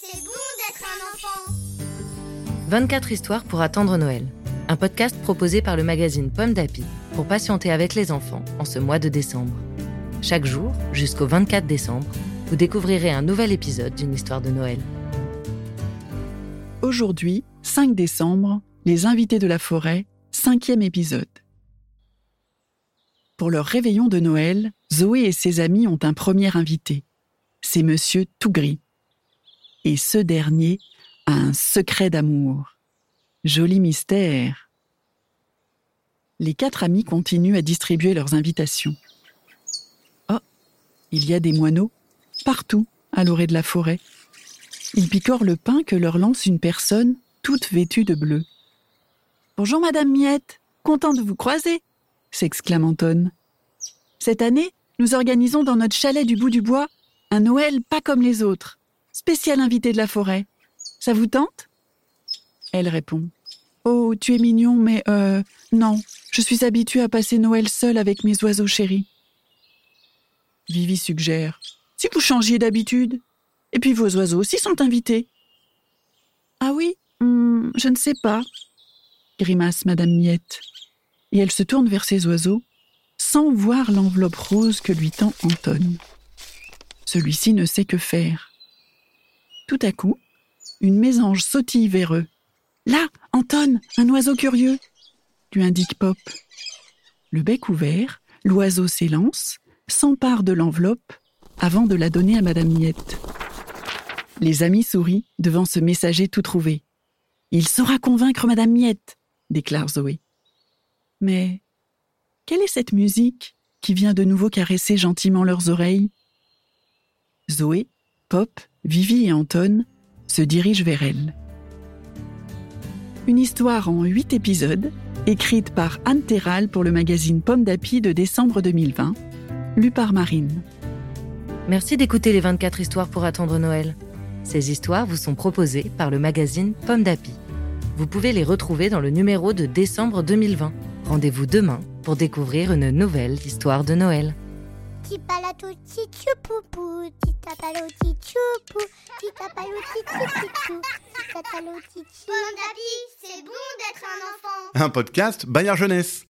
c'est bon d'être un enfant. 24 histoires pour attendre Noël. Un podcast proposé par le magazine Pomme d'Api pour patienter avec les enfants en ce mois de décembre. Chaque jour, jusqu'au 24 décembre, vous découvrirez un nouvel épisode d'une histoire de Noël. Aujourd'hui, 5 décembre, les invités de la forêt, cinquième épisode. Pour leur réveillon de Noël, Zoé et ses amis ont un premier invité. C'est Monsieur Tougris. Et ce dernier a un secret d'amour. Joli mystère. Les quatre amis continuent à distribuer leurs invitations. Oh, il y a des moineaux partout à l'orée de la forêt. Ils picorent le pain que leur lance une personne toute vêtue de bleu. Bonjour Madame Miette, content de vous croiser, s'exclame Anton. Cette année, nous organisons dans notre chalet du bout du bois un Noël pas comme les autres, spécial invité de la forêt. Ça vous tente? Elle répond. Oh, tu es mignon, mais euh, non, je suis habituée à passer Noël seule avec mes oiseaux chéris. Vivi suggère. Si vous changiez d'habitude. Et puis vos oiseaux aussi sont invités. Ah oui, hmm, je ne sais pas, grimace Madame Miette. Et elle se tourne vers ses oiseaux, sans voir l'enveloppe rose que lui tend Anton. Celui-ci ne sait que faire. Tout à coup, une mésange sautille vers eux. Là, Anton, un oiseau curieux, lui indique Pop. Le bec ouvert, l'oiseau s'élance, s'empare de l'enveloppe avant de la donner à Madame Miette. Les amis sourient devant ce messager tout trouvé. Il saura convaincre Madame Miette, déclare Zoé. Mais quelle est cette musique qui vient de nouveau caresser gentiment leurs oreilles? Zoé, Pop, Vivi et Anton se dirigent vers elle. Une histoire en huit épisodes, écrite par Anne Terral pour le magazine Pomme d'Api de décembre 2020, lue par Marine. Merci d'écouter les 24 histoires pour attendre Noël. Ces histoires vous sont proposées par le magazine Pomme d'Api. Vous pouvez les retrouver dans le numéro de décembre 2020. Rendez-vous demain pour découvrir une nouvelle histoire de Noël. Pomme d'Api, c'est bon d'être un enfant. Un podcast Bayard Jeunesse.